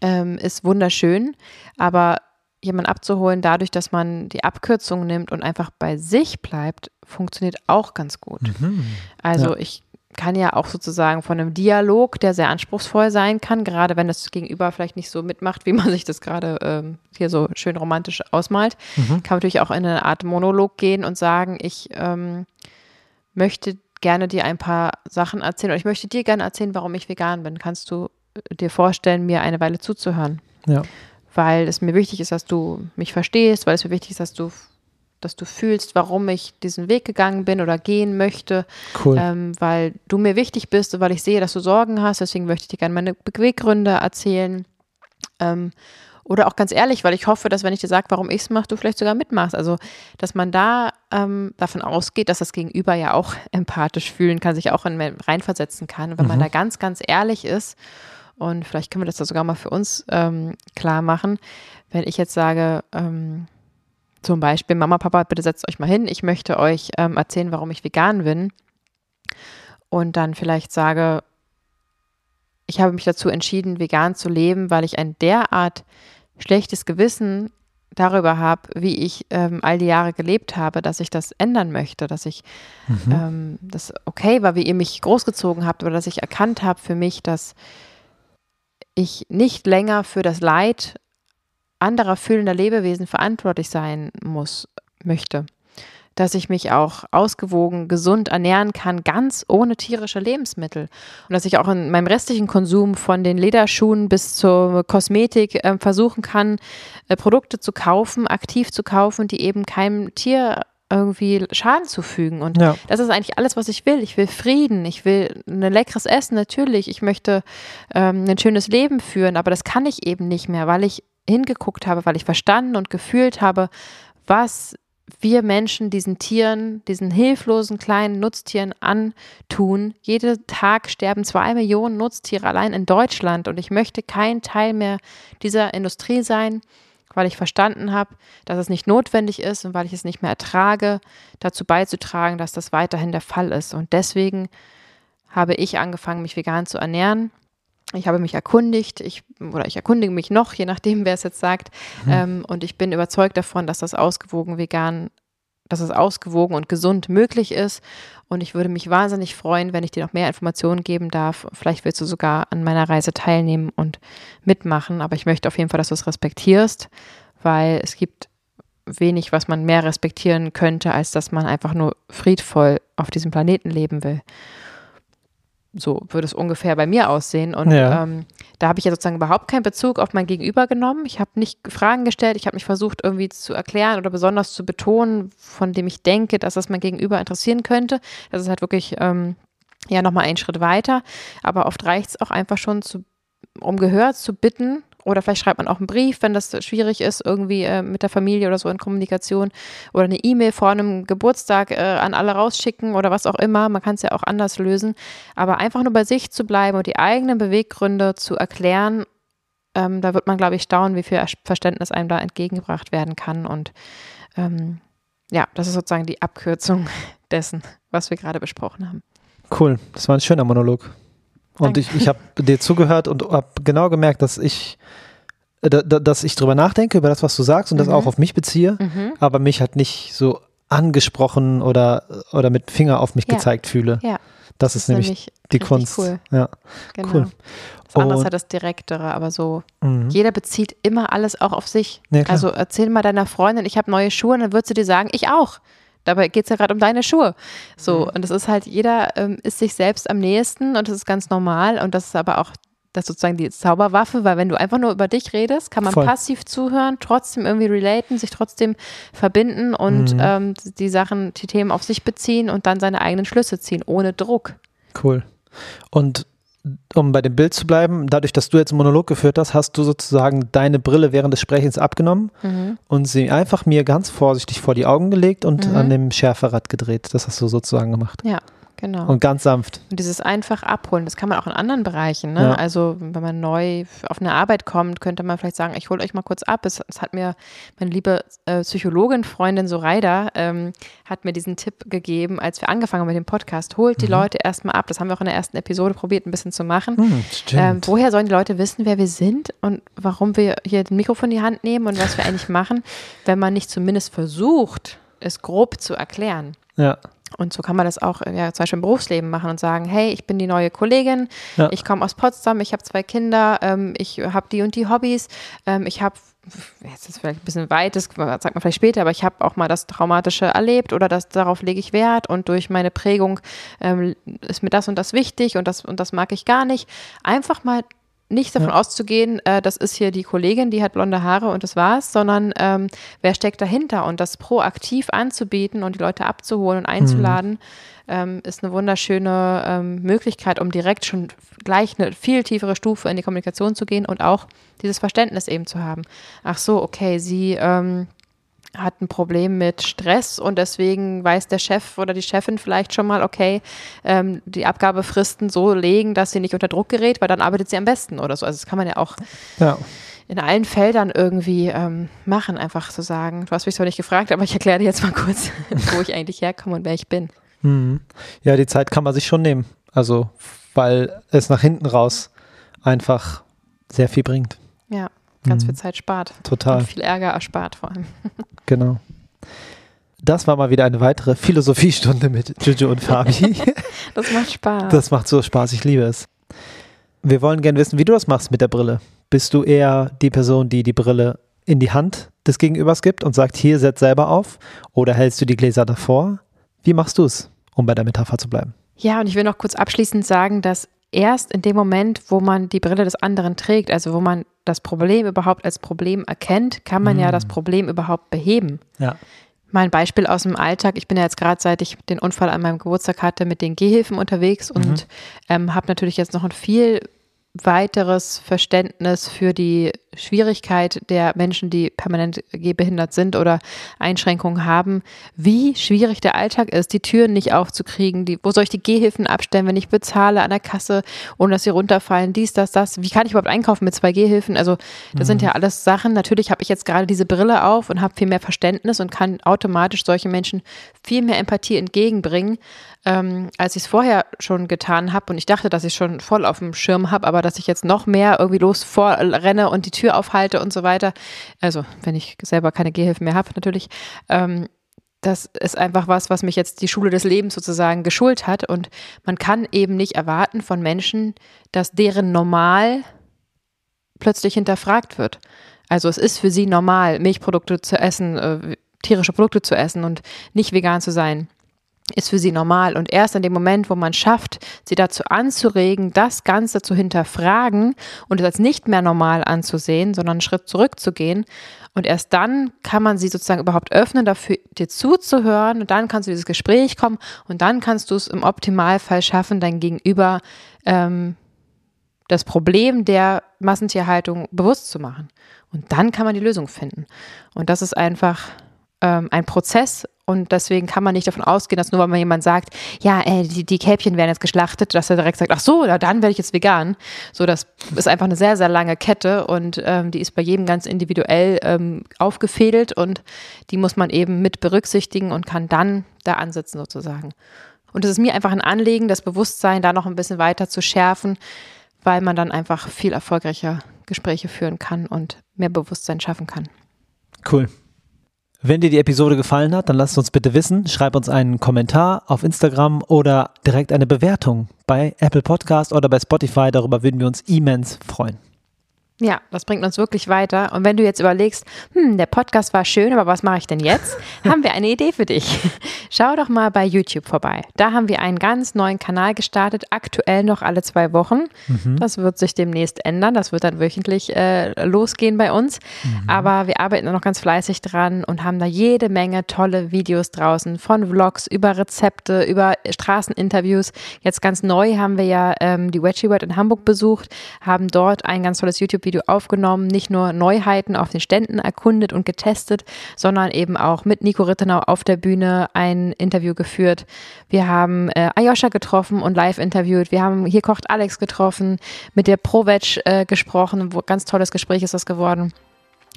ähm, ist wunderschön, aber jemanden abzuholen, dadurch, dass man die Abkürzung nimmt und einfach bei sich bleibt, funktioniert auch ganz gut. Mhm. Also ja. ich kann ja auch sozusagen von einem Dialog, der sehr anspruchsvoll sein kann, gerade wenn das Gegenüber vielleicht nicht so mitmacht, wie man <laughs> sich das gerade ähm, hier so schön romantisch ausmalt, mhm. kann man natürlich auch in eine Art Monolog gehen und sagen, ich ähm, möchte gerne dir ein paar Sachen erzählen oder ich möchte dir gerne erzählen, warum ich vegan bin. Kannst du äh, dir vorstellen, mir eine Weile zuzuhören? Ja. Weil es mir wichtig ist, dass du mich verstehst, weil es mir wichtig ist, dass du dass du fühlst, warum ich diesen Weg gegangen bin oder gehen möchte, Cool. ähm, weil du mir wichtig bist und weil ich sehe, dass du Sorgen hast. Deswegen möchte ich dir gerne meine Beweggründe erzählen. Ähm, oder auch ganz ehrlich, weil ich hoffe, dass wenn ich dir sage, warum ich es mache, du vielleicht sogar mitmachst. Also, dass man da ähm, davon ausgeht, dass das Gegenüber ja auch <laughs> empathisch fühlen kann, sich auch in, reinversetzen kann. Und wenn man da ganz, ganz ehrlich ist, und vielleicht können wir das da sogar mal für uns ähm, klar machen, wenn ich jetzt sage, ähm, zum Beispiel, Mama, Papa, bitte setzt euch mal hin, ich möchte euch ähm, erzählen, warum ich vegan bin. Und dann vielleicht sage, ich habe mich dazu entschieden, vegan zu leben, weil ich ein derart schlechtes Gewissen darüber habe, wie ich ähm, all die Jahre gelebt habe, dass ich das ändern möchte, dass ich Mhm. ähm, das okay war, wie ihr mich großgezogen habt oder dass ich erkannt habe für mich, dass ich nicht länger für das Leid anderer fühlender Lebewesen verantwortlich sein muss, möchte. Dass ich mich auch ausgewogen, gesund ernähren kann, ganz ohne tierische Lebensmittel. Und dass ich auch in meinem restlichen Konsum von den Lederschuhen bis zur Kosmetik äh, versuchen kann, äh, Produkte zu kaufen, aktiv zu kaufen, die eben keinem Tier irgendwie Schaden zufügen. Und Ja. das ist eigentlich alles, was ich will. Ich will Frieden, ich will ein leckeres Essen, natürlich. Ich möchte ähm, ein schönes Leben führen, aber das kann ich eben nicht mehr, weil ich hingeguckt habe, weil ich verstanden und gefühlt habe, was wir Menschen diesen Tieren, diesen hilflosen kleinen Nutztieren antun. Jeden Tag sterben zwei Millionen Nutztiere allein in Deutschland und ich möchte kein Teil mehr dieser Industrie sein, weil ich verstanden habe, dass es nicht notwendig ist und weil ich es nicht mehr ertrage, dazu beizutragen, dass das weiterhin der Fall ist. Und deswegen habe ich angefangen, mich vegan zu ernähren. Ich habe mich erkundigt, ich, oder ich erkundige mich noch, je nachdem, wer es jetzt sagt. Ähm, und ich bin überzeugt davon, dass das ausgewogen vegan, dass es ausgewogen und gesund möglich ist. Und ich würde mich wahnsinnig freuen, wenn ich dir noch mehr Informationen geben darf. Vielleicht willst du sogar an meiner Reise teilnehmen und mitmachen. Aber ich möchte auf jeden Fall, dass du es respektierst, weil es gibt wenig, was man mehr respektieren könnte, als dass man einfach nur friedvoll auf diesem Planeten leben will. So würde es ungefähr bei mir aussehen. Und Ja. ähm, da habe ich ja sozusagen überhaupt keinen Bezug auf mein Gegenüber genommen. Ich habe nicht Fragen gestellt, ich habe mich versucht irgendwie zu erklären oder besonders zu betonen, von dem ich denke, dass das mein Gegenüber interessieren könnte. Das ist halt wirklich ähm, ja nochmal einen Schritt weiter. Aber oft reicht es auch einfach schon, zu, um Gehör zu bitten. Oder vielleicht schreibt man auch einen Brief, wenn das schwierig ist, irgendwie äh, mit der Familie oder so in Kommunikation. Oder eine E-Mail vor einem Geburtstag äh, an alle rausschicken oder was auch immer. Man kann es ja auch anders lösen. Aber einfach nur bei sich zu bleiben und die eigenen Beweggründe zu erklären, ähm, da wird man, glaube ich, staunen, wie viel Verständnis einem da entgegengebracht werden kann. Und ähm, ja, das ist sozusagen die Abkürzung <laughs> dessen, was wir gerade besprochen haben. Cool, das war ein schöner Monolog. Und Danke. ich, ich habe dir zugehört und habe genau gemerkt, dass ich, äh, da, da, dass ich drüber nachdenke, über das, was du sagst und das Mhm. auch auf mich beziehe, aber mich halt nicht so angesprochen oder, oder mit Finger auf mich Ja. gezeigt fühle. Ja, Das, ist nämlich die Kunst. Cool. Ja, Genau. Cool. Das andere ist halt das Direktere, aber so, mhm. jeder bezieht immer alles auch auf sich. Ja, also erzähl mal deiner Freundin, ich habe neue Schuhe, und dann wird sie dir sagen, ich auch. Dabei geht es ja gerade um deine Schuhe. So, Mhm. und das ist halt, jeder ähm, ist sich selbst am nächsten und das ist ganz normal und das ist aber auch das sozusagen die Zauberwaffe, weil wenn du einfach nur über dich redest, kann man Voll. passiv zuhören, trotzdem irgendwie relaten, sich trotzdem verbinden und Mhm. ähm, die Sachen, die Themen auf sich beziehen und dann seine eigenen Schlüsse ziehen, ohne Druck. Cool. Und um bei dem Bild zu bleiben, dadurch, dass du jetzt einen Monolog geführt hast, hast du sozusagen deine Brille während des Sprechens abgenommen Mhm. und sie einfach mir ganz vorsichtig vor die Augen gelegt und Mhm. an dem Schärferrad gedreht. Das hast du sozusagen gemacht. Ja, genau. Und ganz sanft. Und dieses einfach abholen, das kann man auch in anderen Bereichen. Ne? Ja. Also wenn man neu auf eine Arbeit kommt, könnte man vielleicht sagen, ich hole euch mal kurz ab. Es, es hat mir meine liebe äh, Psychologin, Freundin Soraida, ähm, hat mir diesen Tipp gegeben, als wir angefangen haben mit dem Podcast. Holt die Leute erstmal ab. Das haben wir auch in der ersten Episode probiert, ein bisschen zu machen. Hm, stimmt. Ähm, woher sollen die Leute wissen, wer wir sind und warum wir hier den Mikrofon in die Hand nehmen und was wir eigentlich machen, wenn man nicht zumindest versucht, es grob zu erklären? ja. Und so kann man das auch ja, zum Beispiel im Berufsleben machen und sagen, hey, ich bin die neue Kollegin, Ja. ich komme aus Potsdam, ich habe zwei Kinder, ähm, ich habe die und die Hobbys, ähm, ich habe jetzt ist vielleicht ein bisschen weit, das sagt man vielleicht später, aber ich habe auch mal das Traumatische erlebt oder das, darauf lege ich Wert und durch meine Prägung ähm, ist mir das und das wichtig und das und das mag ich gar nicht. Einfach mal nicht davon ja. auszugehen, äh, das ist hier die Kollegin, die hat blonde Haare und das war's, sondern ähm, wer steckt dahinter und das proaktiv anzubieten und die Leute abzuholen und einzuladen, mhm. ähm, ist eine wunderschöne ähm, Möglichkeit, um direkt schon gleich eine viel tiefere Stufe in die Kommunikation zu gehen und auch dieses Verständnis eben zu haben. Ach so, okay, sie ähm, hat ein Problem mit Stress und deswegen weiß der Chef oder die Chefin vielleicht schon mal, okay, ähm, die Abgabefristen so legen, dass sie nicht unter Druck gerät, weil dann arbeitet sie am besten oder so. Also das kann man ja auch ja. in allen Feldern irgendwie ähm, machen, einfach zu so sagen. Du hast mich zwar nicht gefragt, aber ich erkläre dir jetzt mal kurz, <laughs> wo ich eigentlich herkomme und wer ich bin. Mhm. Ja, die Zeit kann man sich schon nehmen. Also, weil es nach hinten raus einfach sehr viel bringt. Ja ganz mhm. viel Zeit spart. Total. Und viel Ärger erspart vor allem. <laughs> Genau. Das war mal wieder eine weitere Philosophiestunde mit Juju und Fabi. <laughs> das macht Spaß. Das macht so Spaß, ich liebe es. Wir wollen gerne wissen, wie du das machst mit der Brille. Bist du eher die Person, die die Brille in die Hand des Gegenübers gibt und sagt, hier, setz selber auf? Oder hältst du die Gläser davor? Wie machst du es, um bei der Metapher zu bleiben? Ja, und ich will noch kurz abschließend sagen, dass erst in dem Moment, wo man die Brille des anderen trägt, also wo man das Problem überhaupt als Problem erkennt, kann man mm. ja das Problem überhaupt beheben. Ja. Mein Beispiel aus dem Alltag, ich bin ja jetzt gerade, seit ich den Unfall an meinem Geburtstag hatte, mit den Gehhilfen unterwegs mhm. und ähm, habe natürlich jetzt noch ein viel weiteres Verständnis für die Schwierigkeit der Menschen, die permanent gehbehindert sind oder Einschränkungen haben, wie schwierig der Alltag ist, die Türen nicht aufzukriegen, die, wo soll ich die Gehhilfen abstellen, wenn ich bezahle an der Kasse, ohne dass sie runterfallen, dies, das, das, wie kann ich überhaupt einkaufen mit zwei Gehhilfen? Also das mhm. sind ja alles Sachen, natürlich habe ich jetzt gerade diese Brille auf und habe viel mehr Verständnis und kann automatisch solchen Menschen viel mehr Empathie entgegenbringen, ähm, als ich es vorher schon getan habe. Und ich dachte, dass ich schon voll auf dem Schirm habe, aber dass ich jetzt noch mehr irgendwie los vorrenne und die Tür aufhalte und so weiter. Also, wenn ich selber keine Gehhilfen mehr habe, natürlich. Ähm, das ist einfach was, was mich jetzt die Schule des Lebens sozusagen geschult hat. Und man kann eben nicht erwarten von Menschen, dass deren Normal plötzlich hinterfragt wird. Also es ist für sie normal, Milchprodukte zu essen, äh, tierische Produkte zu essen und nicht vegan zu sein ist für sie normal. Und erst in dem Moment, wo man schafft, sie dazu anzuregen, das Ganze zu hinterfragen und es als nicht mehr normal anzusehen, sondern einen Schritt zurückzugehen. Und erst dann kann man sie sozusagen überhaupt öffnen, dafür dir zuzuhören. Und dann kannst du dieses Gespräch kommen und dann kannst du es im Optimalfall schaffen, dein Gegenüber ähm, das Problem der Massentierhaltung bewusst zu machen. Und dann kann man die Lösung finden. Und das ist einfach ähm, ein Prozess und deswegen kann man nicht davon ausgehen, dass nur weil man jemand sagt, ja, ey, äh, die, die Kälbchen werden jetzt geschlachtet, dass er direkt sagt, ach so, dann werde ich jetzt vegan. So, das ist einfach eine sehr, sehr lange Kette und ähm, die ist bei jedem ganz individuell ähm, aufgefädelt und die muss man eben mit berücksichtigen und kann dann da ansetzen sozusagen. Und es ist mir einfach ein Anliegen, das Bewusstsein da noch ein bisschen weiter zu schärfen, weil man dann einfach viel erfolgreicher Gespräche führen kann und mehr Bewusstsein schaffen kann. Cool. Wenn dir die Episode gefallen hat, dann lass uns bitte wissen. Schreib uns einen Kommentar auf Instagram oder direkt eine Bewertung bei Apple Podcast oder bei Spotify. Darüber würden wir uns immens freuen. Ja, das bringt uns wirklich weiter. Und wenn du jetzt überlegst, hm, der Podcast war schön, aber was mache ich denn jetzt? <laughs> haben wir eine Idee für dich. <laughs> Schau doch mal bei YouTube vorbei. Da haben wir einen ganz neuen Kanal gestartet, aktuell noch alle zwei Wochen. Mhm. Das wird sich demnächst ändern. Das wird dann wöchentlich äh, losgehen bei uns. Mhm. Aber wir arbeiten noch ganz fleißig dran und haben da jede Menge tolle Videos draußen, von Vlogs über Rezepte, über Straßeninterviews. Jetzt ganz neu haben wir ja ähm, die Wedgie World in Hamburg besucht, haben dort ein ganz tolles YouTube YouTube-Video aufgenommen, nicht nur Neuheiten auf den Ständen erkundet und getestet, sondern eben auch mit Nico Rittenau auf der Bühne ein Interview geführt. Wir haben äh, Ayosha getroffen und live interviewt. Wir haben hier kocht Alex getroffen, mit der ProVeg äh, gesprochen, wo ganz tolles Gespräch ist das geworden.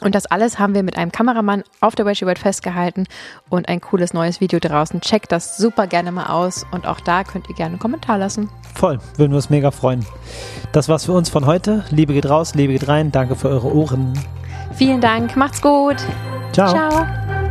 Und das alles haben wir mit einem Kameramann auf der Wedgie World festgehalten und ein cooles neues Video draußen. Checkt das super gerne mal aus und auch da könnt ihr gerne einen Kommentar lassen. Voll, würden wir uns mega freuen. Das war's für uns von heute. Liebe geht raus, Liebe geht rein. Danke für eure Ohren. Vielen Dank, macht's gut. Ciao. Ciao.